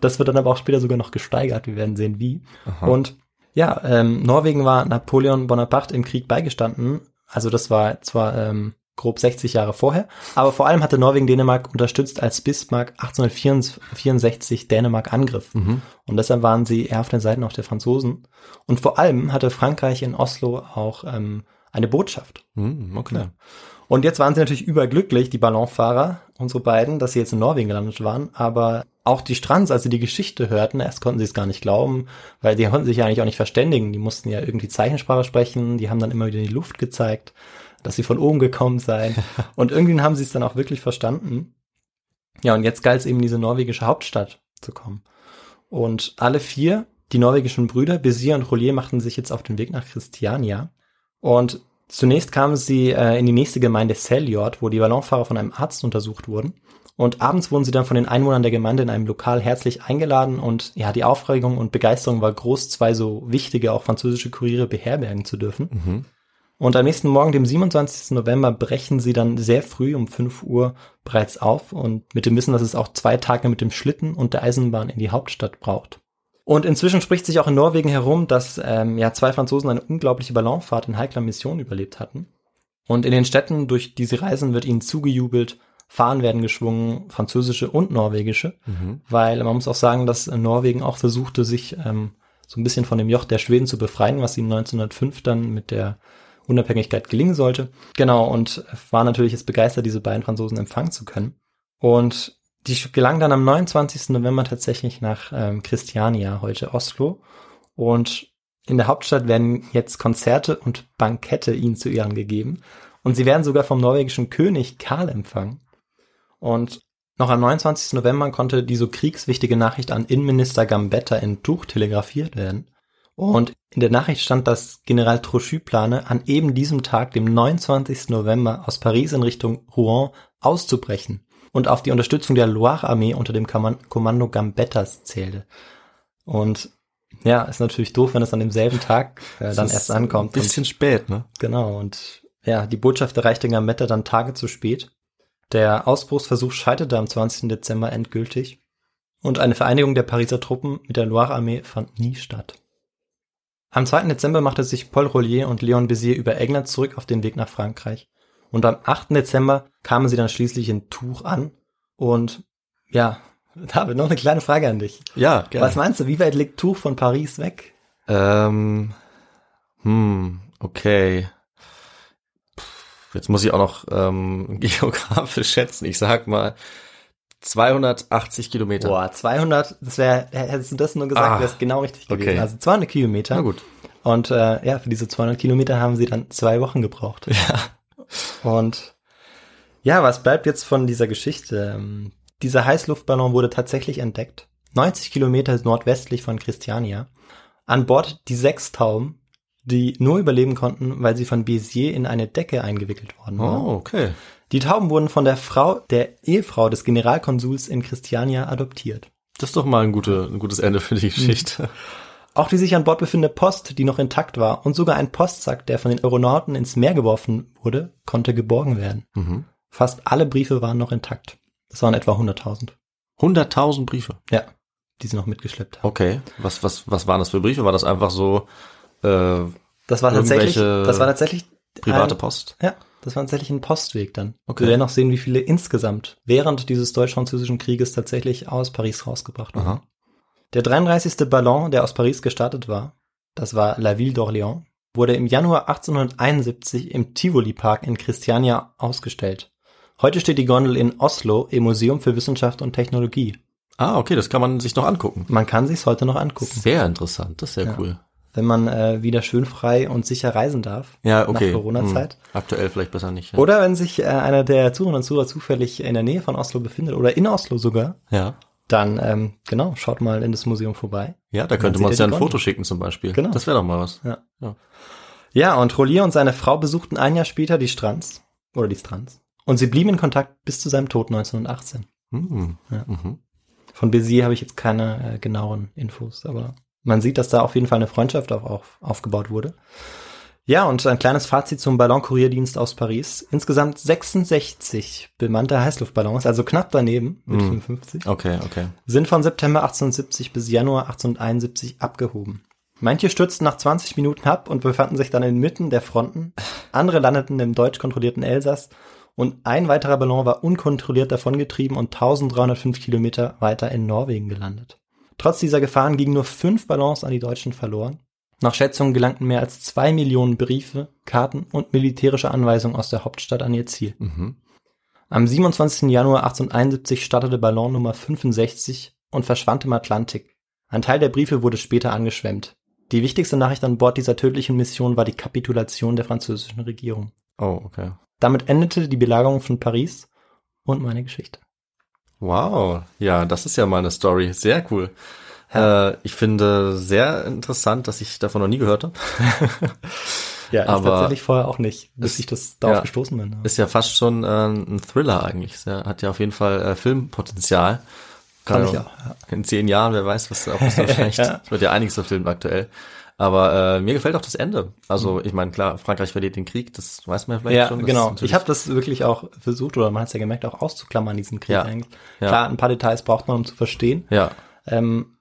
Das wird dann aber auch später sogar noch gesteigert. Wir werden sehen, wie. Und ja, ähm, Norwegen war Napoleon Bonaparte im Krieg beigestanden. Also das war zwar ähm, grob 60 Jahre vorher, aber vor allem hatte Norwegen Dänemark unterstützt, als Bismarck 1864 Dänemark angriff. Und deshalb waren sie eher auf den Seiten auch der Franzosen. Und vor allem hatte Frankreich in Oslo auch ähm, eine Botschaft. Hm, okay. Und jetzt waren sie natürlich überglücklich, die Ballonfahrer, unsere beiden, dass sie jetzt in Norwegen gelandet waren. Aber auch die Strands, als sie die Geschichte hörten, erst konnten sie es gar nicht glauben, weil die konnten sich ja eigentlich auch nicht verständigen. Die mussten ja irgendwie Zeichensprache sprechen. Die haben dann immer wieder in die Luft gezeigt, dass sie von oben gekommen seien. und irgendwie haben sie es dann auch wirklich verstanden. Ja, und jetzt galt es eben, in diese norwegische Hauptstadt zu kommen. Und alle vier, die norwegischen Brüder, Bézier und Rollier, machten sich jetzt auf den Weg nach Christiania. Und zunächst kamen sie äh, in die nächste Gemeinde Seljord, wo die Ballonfahrer von einem Arzt untersucht wurden. Und abends wurden sie dann von den Einwohnern der Gemeinde in einem Lokal herzlich eingeladen und ja, die Aufregung und Begeisterung war groß, zwei so wichtige, auch französische Kuriere beherbergen zu dürfen. Mhm. Und am nächsten Morgen, dem 27. November, brechen sie dann sehr früh um 5 Uhr bereits auf und mit dem Wissen, dass es auch zwei Tage mit dem Schlitten und der Eisenbahn in die Hauptstadt braucht. Und inzwischen spricht sich auch in Norwegen herum, dass ähm, ja zwei Franzosen eine unglaubliche Ballonfahrt in heikler Mission überlebt hatten. Und in den Städten, durch die sie reisen, wird ihnen zugejubelt, Fahnen werden geschwungen, französische und norwegische, Mhm. weil man muss auch sagen, dass Norwegen auch versuchte, sich ähm, so ein bisschen von dem Joch der Schweden zu befreien, was ihnen 1905 dann mit der Unabhängigkeit gelingen sollte. Genau, und war natürlich jetzt begeistert, diese beiden Franzosen empfangen zu können. Und die gelangen dann am 29. November tatsächlich nach ähm, Christiania, heute Oslo. Und in der Hauptstadt werden jetzt Konzerte und Bankette ihnen zu Ehren gegeben. Und sie werden sogar vom norwegischen König Karl empfangen. Und noch am 29. November konnte die so kriegswichtige Nachricht an Innenminister Gambetta in Tuch telegrafiert werden. Und in der Nachricht stand, dass General Trochu plane, an eben diesem Tag, dem 29. November, aus Paris in Richtung Rouen auszubrechen und auf die Unterstützung der Loire-Armee unter dem Kommando Gambettas zählte. Und ja, ist natürlich doof, wenn es an demselben Tag äh, dann erst ankommt. Ein bisschen spät, ne? Und, genau, und ja, die Botschaft erreichte Gambetta dann Tage zu spät. Der Ausbruchsversuch scheiterte am 20. Dezember endgültig und eine Vereinigung der Pariser Truppen mit der Loire-Armee fand nie statt. Am 2. Dezember machte sich Paul Rollier und Leon Bézier über England zurück auf den Weg nach Frankreich. Und am 8. Dezember kamen sie dann schließlich in Tours an. Und ja, David, noch eine kleine Frage an dich. Ja, gerne. Was meinst du, wie weit liegt Tours von Paris weg? Ähm, hm, okay. Puh, Jetzt muss ich auch noch ähm, geografisch schätzen. Ich sag mal 280 Kilometer. Boah, 200, das wäre, hättest du das nur gesagt, Ah, wäre es genau richtig gewesen. okay. Also 200 Kilometer. Na gut. Und äh, ja, für diese 200 Kilometer haben sie dann zwei Wochen gebraucht. Ja. Und ja, was bleibt jetzt von dieser Geschichte? Ähm, Dieser Heißluftballon wurde tatsächlich entdeckt. 90 Kilometer nordwestlich von Christiania. An Bord die sechs Tauben, die nur überleben konnten, weil sie von Bézier in eine Decke eingewickelt worden waren. Oh, okay. Die Tauben wurden von der Frau, der Ehefrau des Generalkonsuls in Christiania adoptiert. Das ist doch mal ein, gute, ein gutes Ende für die Geschichte. Auch die sich an Bord befindende Post, die noch intakt war, und sogar ein Postsack, der von den Aeronauten ins Meer geworfen wurde, konnte geborgen werden. Mhm. Fast alle Briefe waren noch intakt. Das waren etwa 100.000. 100.000 Briefe. Ja, die sie noch mitgeschleppt haben. Okay. Was, was, was waren das für Briefe? War das einfach so äh, Das war tatsächlich, das war tatsächlich private ein, Post? Ja, das war tatsächlich ein Postweg dann. Okay. Wir werden noch sehen, wie viele insgesamt während dieses deutsch-französischen Krieges tatsächlich aus Paris rausgebracht wurden. Aha. Der 33. Ballon, der aus Paris gestartet war, das war La Ville d'Orléans, wurde im Januar 1871 im Tivoli Park in Christiania ausgestellt. Heute steht die Gondel in Oslo im Museum für Wissenschaft und Technologie. Ah, okay, das kann man sich noch angucken. Man kann sich's heute noch angucken, Sehr interessant, das ist sehr Ja. cool. Wenn man äh, wieder schön frei und sicher reisen darf. Ja, okay. Nach Corona-Zeit. Hm. Aktuell vielleicht besser nicht. Ja. Oder wenn sich äh, einer der Zuhörer und Zuhörer zufällig in der Nähe von Oslo befindet oder in Oslo sogar, Ja. dann ähm, genau, schaut mal in das Museum vorbei. Ja, da könnte man uns ja ein Gondel. Foto schicken zum Beispiel. Genau. Das wäre doch mal was. Ja, und Rollier und seine Frau besuchten ein Jahr später die Strands oder die Strands. Und sie blieben in Kontakt bis zu seinem Tod 1918. Hm. Ja. Mhm. Von Bézier habe ich jetzt keine äh, genaueren Infos, aber man sieht, dass da auf jeden Fall eine Freundschaft auf, auf, aufgebaut wurde. Ja, und ein kleines Fazit zum Ballonkurierdienst aus Paris. Insgesamt 66 bemannte Heißluftballons, also knapp daneben mit Mhm. 55, Okay, okay. sind von September 1870 bis Januar 1871 abgehoben. Manche stürzten nach 20 Minuten ab und befanden sich dann inmitten der Fronten. Andere landeten im deutsch kontrollierten Elsass und ein weiterer Ballon war unkontrolliert davongetrieben und 1305 Kilometer weiter in Norwegen gelandet. Trotz dieser Gefahren gingen nur fünf Ballons an die Deutschen verloren. Nach Schätzungen gelangten mehr als zwei Millionen Briefe, Karten und militärische Anweisungen aus der Hauptstadt an ihr Ziel. Mhm. Am 27. Januar 1871 startete Ballon Nummer 65 und verschwand im Atlantik. Ein Teil der Briefe wurde später angeschwemmt. Die wichtigste Nachricht an Bord dieser tödlichen Mission war die Kapitulation der französischen Regierung. Oh, okay. Damit endete die Belagerung von Paris und meine Geschichte. Wow. Ja, das ist ja mal eine Story. Sehr cool. Äh, ich finde sehr interessant, dass ich davon noch nie gehört habe. Ja, ich Aber tatsächlich vorher auch nicht, bis es- ich das darauf ja. gestoßen bin. Ist ja fast schon äh, ein Thriller eigentlich. Sehr, hat ja auf jeden Fall äh, Filmpotenzial. Kann ich auch. Ja. In zehn Jahren, wer weiß, was, da vielleicht, Ja. es wird ja einiges verfilmt aktuell. Aber äh, mir gefällt auch das Ende. Also ich meine, klar, Frankreich verliert den Krieg, das weiß man ja vielleicht Ja, schon. Das genau. Ich habe das wirklich auch versucht, oder man hat es ja gemerkt, auch auszuklammern, diesen Krieg Ja. eigentlich. Ja. Klar, ein paar Details braucht man, um zu verstehen. Ja, Ähm,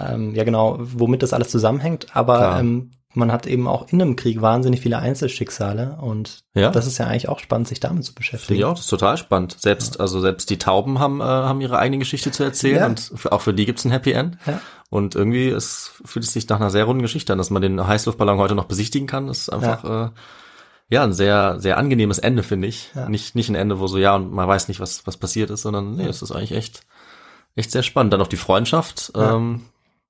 ähm, ja, genau, womit das alles zusammenhängt. Aber Klar. ähm, man hat eben auch in einem Krieg wahnsinnig viele Einzelschicksale und Ja. das ist ja eigentlich auch spannend, sich damit zu beschäftigen. auch, das ist total spannend. Selbst, also selbst die Tauben haben, äh, haben ihre eigene Geschichte zu erzählen Ja. und auch für die gibt's ein Happy End. Ja. Und irgendwie es fühlt es sich nach einer sehr runden Geschichte an, dass man den Heißluftballon heute noch besichtigen kann. Das ist einfach ja, äh, ja ein sehr, sehr angenehmes Ende, finde ich. Ja. Nicht, nicht ein Ende, wo so, ja, und man weiß nicht, was, was passiert ist, sondern nee, es ist eigentlich echt, echt sehr spannend. Dann noch die Freundschaft. Ja. Ähm,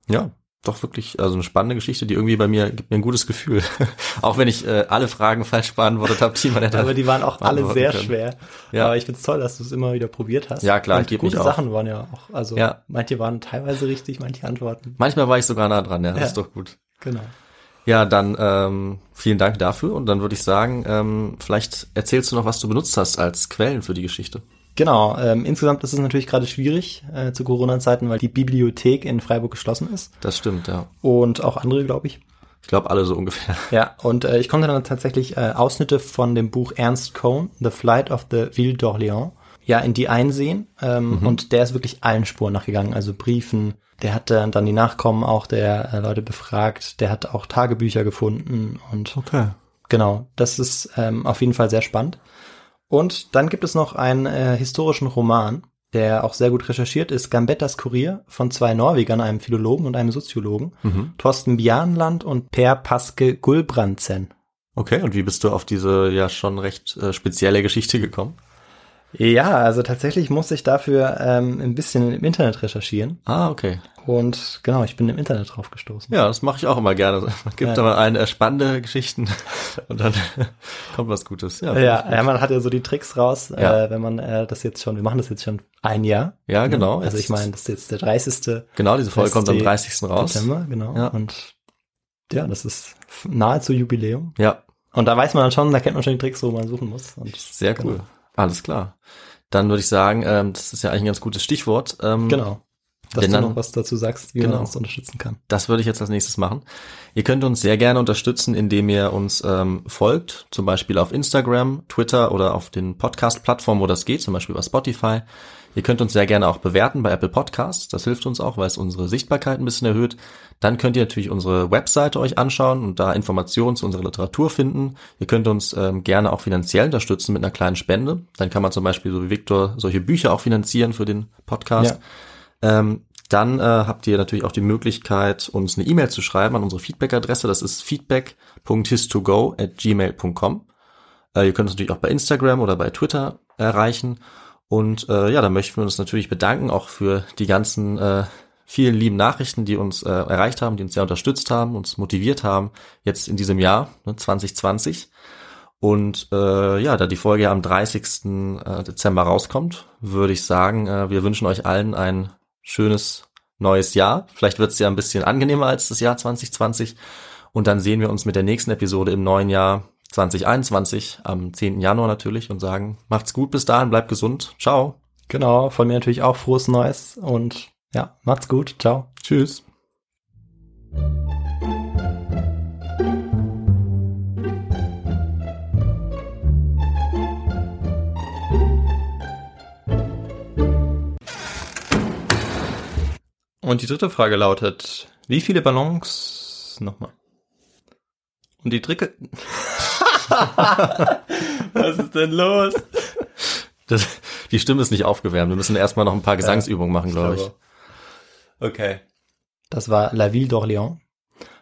ja, doch wirklich, also eine spannende Geschichte, die irgendwie bei mir gibt mir ein gutes Gefühl. auch wenn ich äh, alle Fragen falsch beantwortet habe, die man hätte Aber die waren auch alle sehr können. schwer. Ja. Aber ich find's toll, dass du es immer wieder probiert hast. Ja, klar, Und ich gute. Sachen waren ja auch. Also Ja. manche waren teilweise richtig, manche Antworten. Manchmal war ich sogar nah dran, ja, das Ja. ist doch gut. Genau. Ja, dann ähm, vielen Dank dafür und dann würde ich sagen, ähm, vielleicht erzählst du noch, was du benutzt hast als Quellen für die Geschichte. Genau, ähm, insgesamt ist es natürlich gerade schwierig äh, zu Corona-Zeiten, weil die Bibliothek in Freiburg geschlossen ist Das stimmt, ja. und auch andere, glaube ich. Ich glaube alle so ungefähr. Ja, und äh, ich konnte dann tatsächlich äh, Ausschnitte von dem Buch Ernst Cohn, The Flight of the Ville d'Orléans, ja, in die einsehen. Ähm, Und der ist wirklich allen Spuren nachgegangen, also Briefen. Der hat äh, dann die Nachkommen auch der äh, Leute befragt. Der hat auch Tagebücher gefunden und Okay. Genau, das ist ähm, auf jeden Fall sehr spannend. Und dann gibt es noch einen äh, historischen Roman, der auch sehr gut recherchiert ist, Gambettas Kurier von zwei Norwegern, einem Philologen und einem Soziologen, Mhm. Thorsten Bjarnland und Per Paske Gulbrandsen. Okay, und wie bist du auf diese ja schon recht äh, spezielle Geschichte gekommen? Ja, also tatsächlich musste ich dafür ähm, ein bisschen im Internet recherchieren. Ah, okay. Und genau, ich bin im Internet drauf gestoßen. Ja, das mache ich auch immer gerne. Man gibt Ja. da mal ein äh, spannende Geschichten und dann kommt was Gutes. Ja, Ja, ich ja, man hat ja so die Tricks raus, Ja. äh, wenn man äh, das jetzt schon, wir machen das jetzt schon ein Jahr. Ja, genau. Also ich meine, das ist jetzt der 30. Genau, diese Folge kommt am die 30. raus. September, genau. Ja. Und ja, das ist nahezu Jubiläum. Ja, Und da weiß man dann schon, da kennt man schon die Tricks, wo man suchen muss. Und sehr cool. Alles klar. Dann würde ich sagen, ähm, das ist ja eigentlich ein ganz gutes Stichwort. Ähm, genau. Dass du dann- noch was dazu sagst, wie Genau. man uns unterstützen kann. Das würde ich jetzt als nächstes machen. Ihr könnt uns sehr gerne unterstützen, indem ihr uns ähm, folgt, zum Beispiel auf Instagram, Twitter oder auf den Podcast-Plattformen, wo das geht, zum Beispiel bei Spotify. Ihr könnt uns sehr gerne auch bewerten bei Apple Podcasts. Das hilft uns auch, weil es unsere Sichtbarkeit ein bisschen erhöht. Dann könnt ihr natürlich unsere Webseite euch anschauen und da Informationen zu unserer Literatur finden. Ihr könnt uns ähm, gerne auch finanziell unterstützen mit einer kleinen Spende. Dann kann man zum Beispiel, so wie Victor, solche Bücher auch finanzieren für den Podcast. Ähm, dann äh, habt ihr natürlich auch die Möglichkeit, uns eine E-Mail zu schreiben an unsere Feedback-Adresse. Das ist feedback.histogo at gmail.com. Äh, ihr könnt uns natürlich auch bei Instagram oder bei Twitter erreichen. Und äh, ja, da möchten wir uns natürlich bedanken, auch für die ganzen äh, vielen lieben Nachrichten, die uns äh, erreicht haben, die uns sehr unterstützt haben, uns motiviert haben, jetzt in diesem Jahr, ne, 2020. Und äh, ja, da die Folge am 30. äh, Dezember rauskommt, würde ich sagen, äh, wir wünschen euch allen ein schönes neues Jahr. Vielleicht wird es ja ein bisschen angenehmer als das Jahr 2020. Und dann sehen wir uns mit der nächsten Episode im neuen Jahr 2021, am 10. Januar natürlich, und sagen, macht's gut bis dahin, bleibt gesund. Ciao. Genau, von mir natürlich auch frohes Neues und ja, macht's gut. Ciao. Tschüss. Und die dritte Frage lautet, wie viele Ballons nochmal? Und die dritte... Was ist denn los? Das, die Stimme ist nicht aufgewärmt. Wir müssen erstmal noch ein paar Gesangsübungen machen, glaube ich. Okay. Das war La Ville d'Orléans.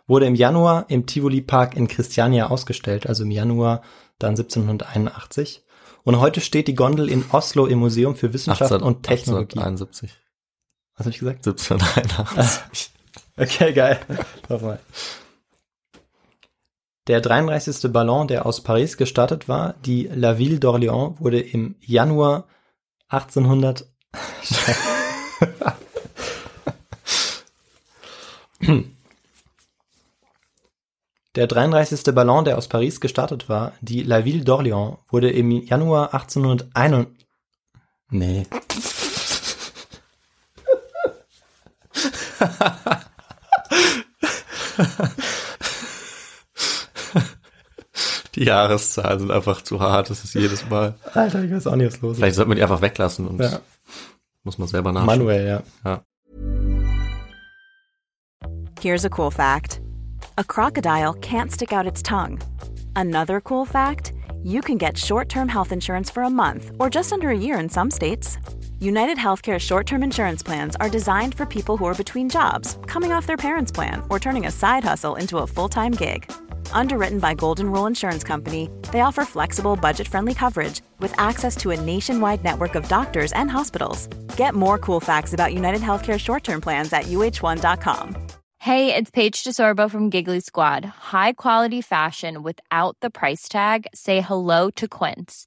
Wurde im Januar im Tivoli Park in Christiania ausgestellt, also im Januar dann 1781. Und heute steht die Gondel in Oslo im Museum für Wissenschaft 18, und Technologie. 1871. Was habe ich gesagt? 1781. Okay, geil. Nochmal. Der 33. Ballon, der aus Paris gestartet war, die La Ville d'Orléans, wurde im Januar 1800 Der 33. Ballon, der aus Paris gestartet war, die La Ville d'Orléans, wurde im Januar 1801 Nee. Die Jahreszahlen sind einfach zu hart, das ist jedes Mal. Alter, ich weiß auch nicht, was los ist. Vielleicht sollte man die einfach weglassen und Ja. muss man selber nachschauen. Manuell, ja. Ja. Here's a cool fact a crocodile can't stick out its tongue. Another cool fact you can get short term health insurance for a month or just under a year in some states. United Healthcare short term insurance plans are designed for people who are between jobs, coming off their parents' plan, or turning a side hustle into a full time gig. Underwritten by Golden Rule Insurance Company, they offer flexible, budget friendly coverage with access to a nationwide network of doctors and hospitals. Get more cool facts about United Healthcare short term plans at uh1.com. Hey, it's Paige DeSorbo from Giggly Squad. High quality fashion without the price tag. Say hello to Quince.